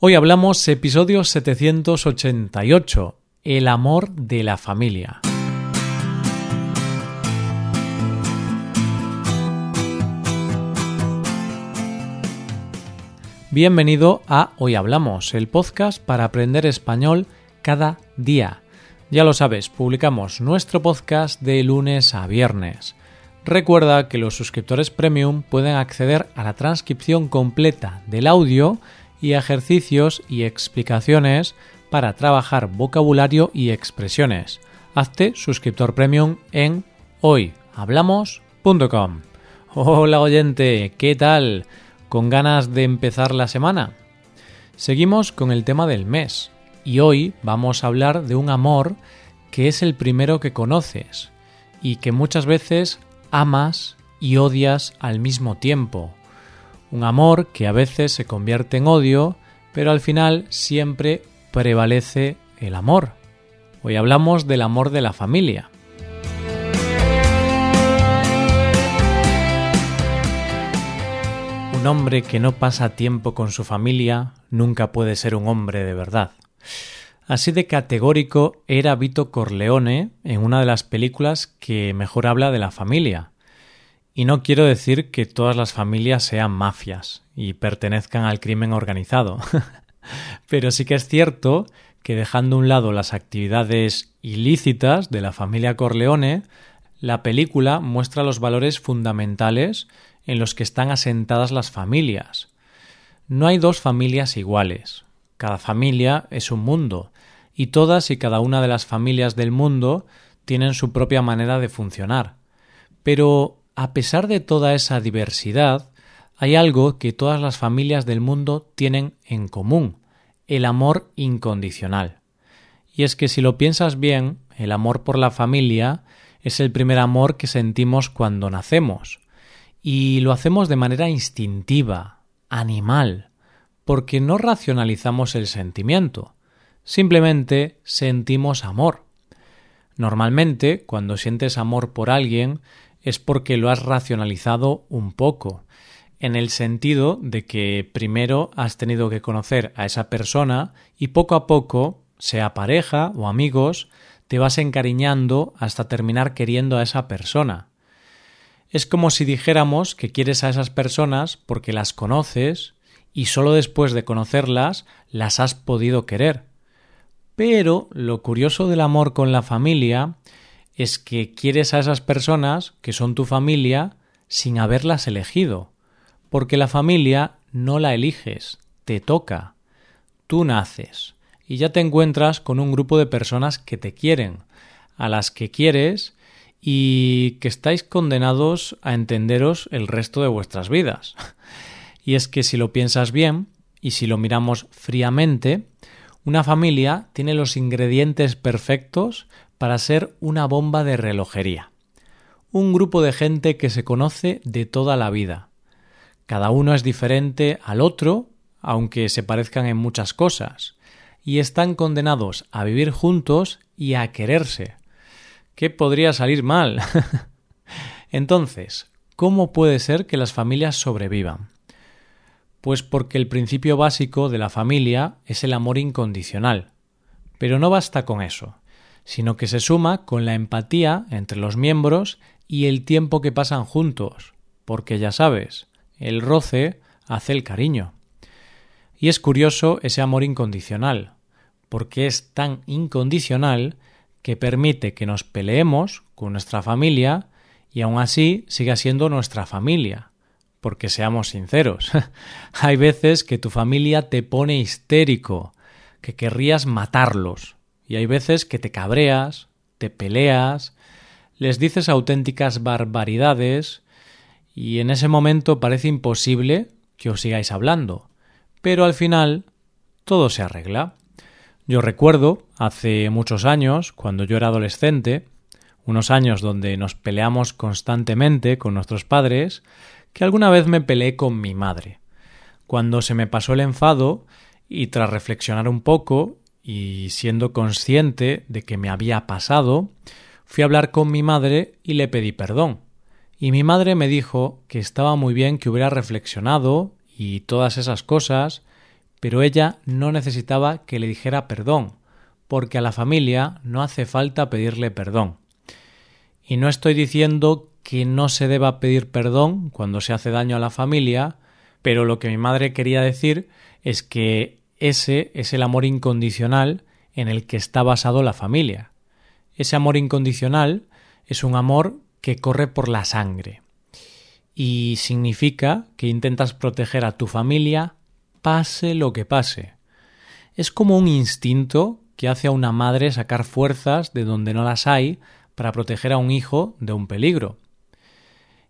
Hoy hablamos episodio 788, el amor de la familia. Bienvenido a Hoy Hablamos, el podcast para aprender español cada día. Ya lo sabes, publicamos nuestro podcast de lunes a viernes. Recuerda que los suscriptores premium pueden acceder a la transcripción completa del audio y ejercicios y explicaciones para trabajar vocabulario y expresiones. Hazte suscriptor premium en hoyhablamos.com. Hola oyente, ¿qué tal? ¿Con ganas de empezar la semana? Seguimos con el tema del mes y hoy vamos a hablar de un amor que es el primero que conoces y que muchas veces amas y odias al mismo tiempo un amor que a veces se convierte en odio, pero al final siempre prevalece el amor. Hoy hablamos del amor de la familia. Un hombre que no pasa tiempo con su familia nunca puede ser un hombre de verdad. Así de categórico era Vito Corleone en una de las películas que mejor habla de la familia. Y no quiero decir que todas las familias sean mafias y pertenezcan al crimen organizado. Pero sí que es cierto que dejando a un lado las actividades ilícitas de la familia Corleone, la película muestra los valores fundamentales en los que están asentadas las familias. No hay dos familias iguales. Cada familia es un mundo, y todas y cada una de las familias del mundo tienen su propia manera de funcionar. Pero a pesar de toda esa diversidad, hay algo que todas las familias del mundo tienen en común, el amor incondicional. Y es que si lo piensas bien, el amor por la familia es el primer amor que sentimos cuando nacemos. Y lo hacemos de manera instintiva, animal, porque no racionalizamos el sentimiento, simplemente sentimos amor. Normalmente, cuando sientes amor por alguien, es porque lo has racionalizado un poco, en el sentido de que primero has tenido que conocer a esa persona y poco a poco, sea pareja o amigos, te vas encariñando hasta terminar queriendo a esa persona. Es como si dijéramos que quieres a esas personas porque las conoces y solo después de conocerlas las has podido querer. Pero lo curioso del amor con la familia es que quieres a esas personas que son tu familia sin haberlas elegido, porque la familia no la eliges, te toca. Tú naces y ya te encuentras con un grupo de personas que te quieren, a las que quieres y que estáis condenados a entenderos el resto de vuestras vidas. Y es que si lo piensas bien, y si lo miramos fríamente, una familia tiene los ingredientes perfectos para ser una bomba de relojería. Un grupo de gente que se conoce de toda la vida. Cada uno es diferente al otro, aunque se parezcan en muchas cosas, y están condenados a vivir juntos y a quererse. ¿Qué podría salir mal? Entonces, ¿cómo puede ser que las familias sobrevivan? Pues porque el principio básico de la familia es el amor incondicional. Pero no basta con eso sino que se suma con la empatía entre los miembros y el tiempo que pasan juntos, porque ya sabes, el roce hace el cariño. Y es curioso ese amor incondicional, porque es tan incondicional que permite que nos peleemos con nuestra familia y aún así siga siendo nuestra familia. Porque seamos sinceros, hay veces que tu familia te pone histérico, que querrías matarlos, y hay veces que te cabreas, te peleas, les dices auténticas barbaridades y en ese momento parece imposible que os sigáis hablando. Pero al final todo se arregla. Yo recuerdo, hace muchos años, cuando yo era adolescente, unos años donde nos peleamos constantemente con nuestros padres, que alguna vez me peleé con mi madre. Cuando se me pasó el enfado y tras reflexionar un poco y siendo consciente de que me había pasado, fui a hablar con mi madre y le pedí perdón. Y mi madre me dijo que estaba muy bien que hubiera reflexionado y todas esas cosas, pero ella no necesitaba que le dijera perdón, porque a la familia no hace falta pedirle perdón. Y no estoy diciendo que no se deba pedir perdón cuando se hace daño a la familia, pero lo que mi madre quería decir es que ese es el amor incondicional en el que está basado la familia. Ese amor incondicional es un amor que corre por la sangre y significa que intentas proteger a tu familia pase lo que pase. Es como un instinto que hace a una madre sacar fuerzas de donde no las hay para proteger a un hijo de un peligro.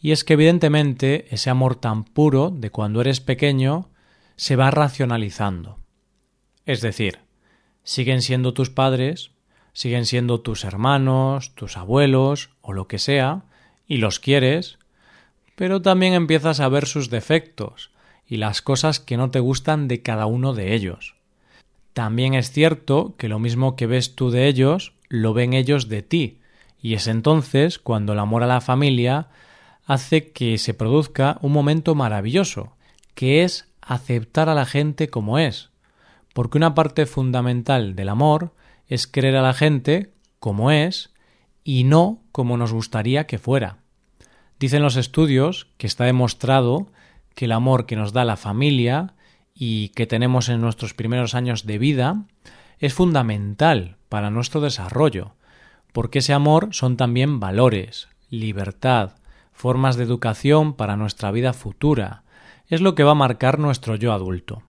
Y es que evidentemente ese amor tan puro de cuando eres pequeño se va racionalizando. Es decir, siguen siendo tus padres, siguen siendo tus hermanos, tus abuelos o lo que sea, y los quieres, pero también empiezas a ver sus defectos y las cosas que no te gustan de cada uno de ellos. También es cierto que lo mismo que ves tú de ellos, lo ven ellos de ti, y es entonces cuando el amor a la familia hace que se produzca un momento maravilloso, que es aceptar a la gente como es, porque una parte fundamental del amor es querer a la gente como es y no como nos gustaría que fuera. Dicen los estudios que está demostrado que el amor que nos da la familia y que tenemos en nuestros primeros años de vida es fundamental para nuestro desarrollo, porque ese amor son también valores, libertad, formas de educación para nuestra vida futura, es lo que va a marcar nuestro yo adulto.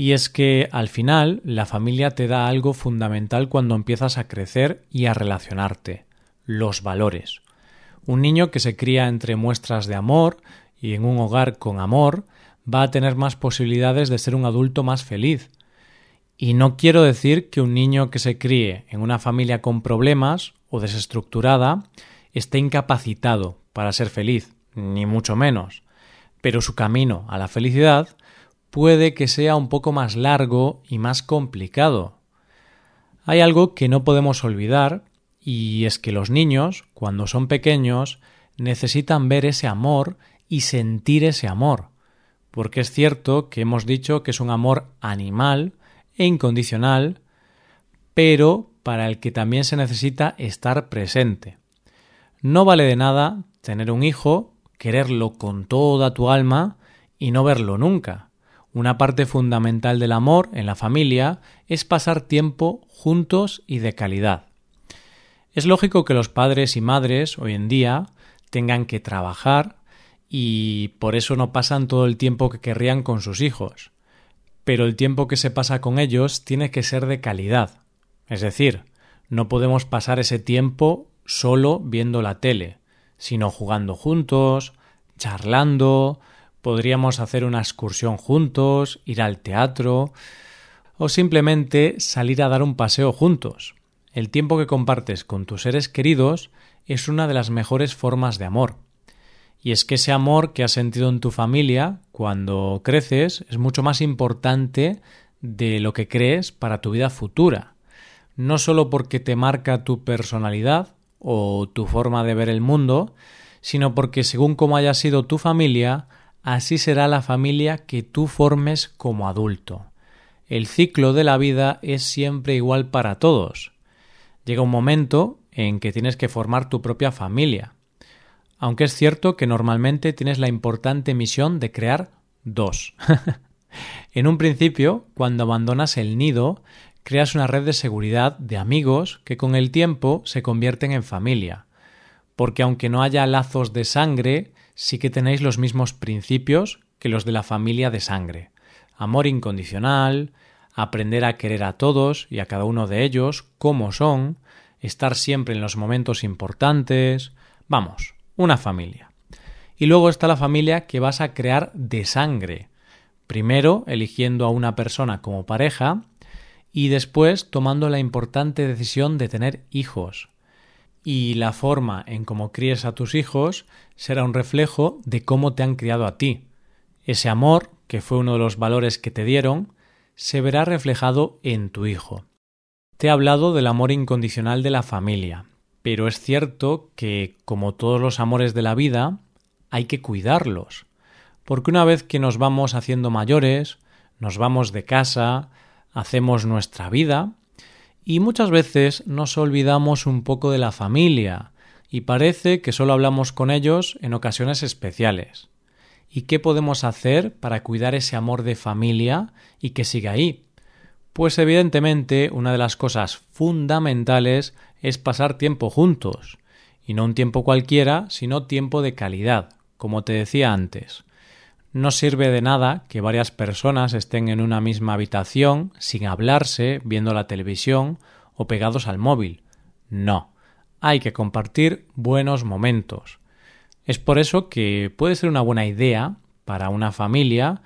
Y es que al final la familia te da algo fundamental cuando empiezas a crecer y a relacionarte, los valores. Un niño que se cría entre muestras de amor y en un hogar con amor va a tener más posibilidades de ser un adulto más feliz. Y no quiero decir que un niño que se críe en una familia con problemas o desestructurada esté incapacitado para ser feliz, ni mucho menos. Pero su camino a la felicidad puede que sea un poco más largo y más complicado. Hay algo que no podemos olvidar y es que los niños, cuando son pequeños, necesitan ver ese amor y sentir ese amor, porque es cierto que hemos dicho que es un amor animal e incondicional, pero para el que también se necesita estar presente. No vale de nada tener un hijo, quererlo con toda tu alma y no verlo nunca. Una parte fundamental del amor en la familia es pasar tiempo juntos y de calidad. Es lógico que los padres y madres hoy en día tengan que trabajar y por eso no pasan todo el tiempo que querrían con sus hijos. Pero el tiempo que se pasa con ellos tiene que ser de calidad. Es decir, no podemos pasar ese tiempo solo viendo la tele, sino jugando juntos, charlando, podríamos hacer una excursión juntos, ir al teatro o simplemente salir a dar un paseo juntos. El tiempo que compartes con tus seres queridos es una de las mejores formas de amor. Y es que ese amor que has sentido en tu familia cuando creces es mucho más importante de lo que crees para tu vida futura. No solo porque te marca tu personalidad o tu forma de ver el mundo, sino porque según cómo haya sido tu familia, así será la familia que tú formes como adulto. El ciclo de la vida es siempre igual para todos. Llega un momento en que tienes que formar tu propia familia aunque es cierto que normalmente tienes la importante misión de crear dos. en un principio, cuando abandonas el nido, creas una red de seguridad de amigos que con el tiempo se convierten en familia. Porque aunque no haya lazos de sangre, sí que tenéis los mismos principios que los de la familia de sangre. Amor incondicional, aprender a querer a todos y a cada uno de ellos como son, estar siempre en los momentos importantes. Vamos, una familia. Y luego está la familia que vas a crear de sangre. Primero eligiendo a una persona como pareja y después tomando la importante decisión de tener hijos. Y la forma en cómo críes a tus hijos será un reflejo de cómo te han criado a ti. Ese amor, que fue uno de los valores que te dieron, se verá reflejado en tu hijo. Te he hablado del amor incondicional de la familia, pero es cierto que, como todos los amores de la vida, hay que cuidarlos, porque una vez que nos vamos haciendo mayores, nos vamos de casa, hacemos nuestra vida y muchas veces nos olvidamos un poco de la familia y parece que solo hablamos con ellos en ocasiones especiales. ¿Y qué podemos hacer para cuidar ese amor de familia y que siga ahí? Pues evidentemente una de las cosas fundamentales es pasar tiempo juntos, y no un tiempo cualquiera, sino tiempo de calidad, como te decía antes. No sirve de nada que varias personas estén en una misma habitación, sin hablarse, viendo la televisión o pegados al móvil. No, hay que compartir buenos momentos. Es por eso que puede ser una buena idea para una familia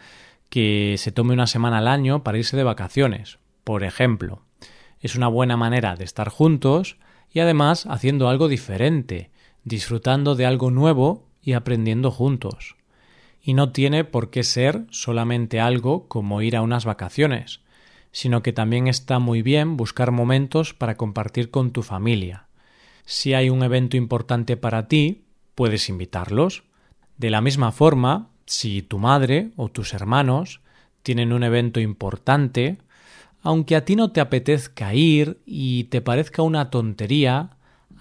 que se tome una semana al año para irse de vacaciones, por ejemplo. Es una buena manera de estar juntos y además haciendo algo diferente, disfrutando de algo nuevo y aprendiendo juntos. Y no tiene por qué ser solamente algo como ir a unas vacaciones, sino que también está muy bien buscar momentos para compartir con tu familia. Si hay un evento importante para ti, puedes invitarlos. De la misma forma, si tu madre o tus hermanos tienen un evento importante, aunque a ti no te apetezca ir y te parezca una tontería,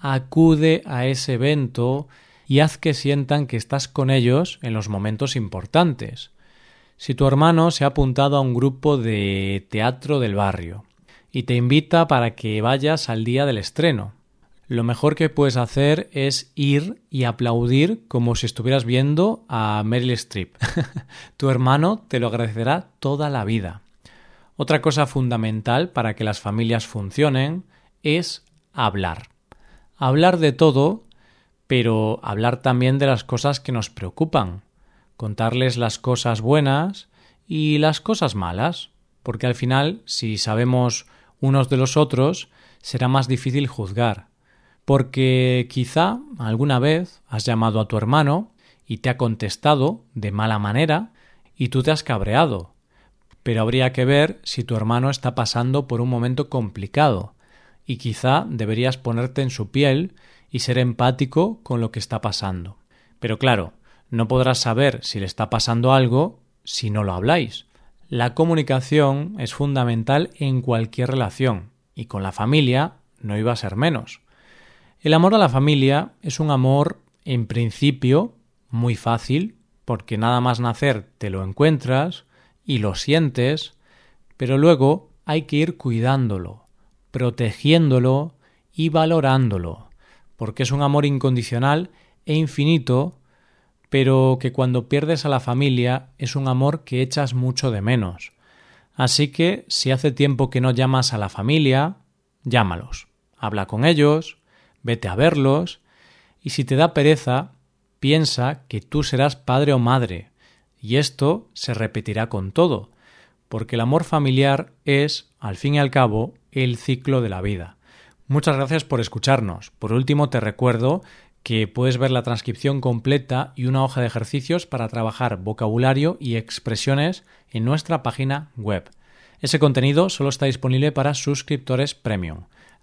acude a ese evento y haz que sientan que estás con ellos en los momentos importantes. Si tu hermano se ha apuntado a un grupo de teatro del barrio y te invita para que vayas al día del estreno, lo mejor que puedes hacer es ir y aplaudir como si estuvieras viendo a Meryl Streep. tu hermano te lo agradecerá toda la vida. Otra cosa fundamental para que las familias funcionen es hablar. Hablar de todo, pero hablar también de las cosas que nos preocupan. Contarles las cosas buenas y las cosas malas, porque al final, si sabemos unos de los otros, será más difícil juzgar porque quizá alguna vez has llamado a tu hermano y te ha contestado de mala manera y tú te has cabreado. Pero habría que ver si tu hermano está pasando por un momento complicado y quizá deberías ponerte en su piel y ser empático con lo que está pasando. Pero claro, no podrás saber si le está pasando algo si no lo habláis. La comunicación es fundamental en cualquier relación y con la familia no iba a ser menos. El amor a la familia es un amor, en principio, muy fácil, porque nada más nacer te lo encuentras y lo sientes, pero luego hay que ir cuidándolo, protegiéndolo y valorándolo, porque es un amor incondicional e infinito, pero que cuando pierdes a la familia es un amor que echas mucho de menos. Así que si hace tiempo que no llamas a la familia, llámalos, habla con ellos, vete a verlos, y si te da pereza, piensa que tú serás padre o madre, y esto se repetirá con todo, porque el amor familiar es, al fin y al cabo, el ciclo de la vida. Muchas gracias por escucharnos. Por último, te recuerdo que puedes ver la transcripción completa y una hoja de ejercicios para trabajar vocabulario y expresiones en nuestra página web. Ese contenido solo está disponible para suscriptores premium.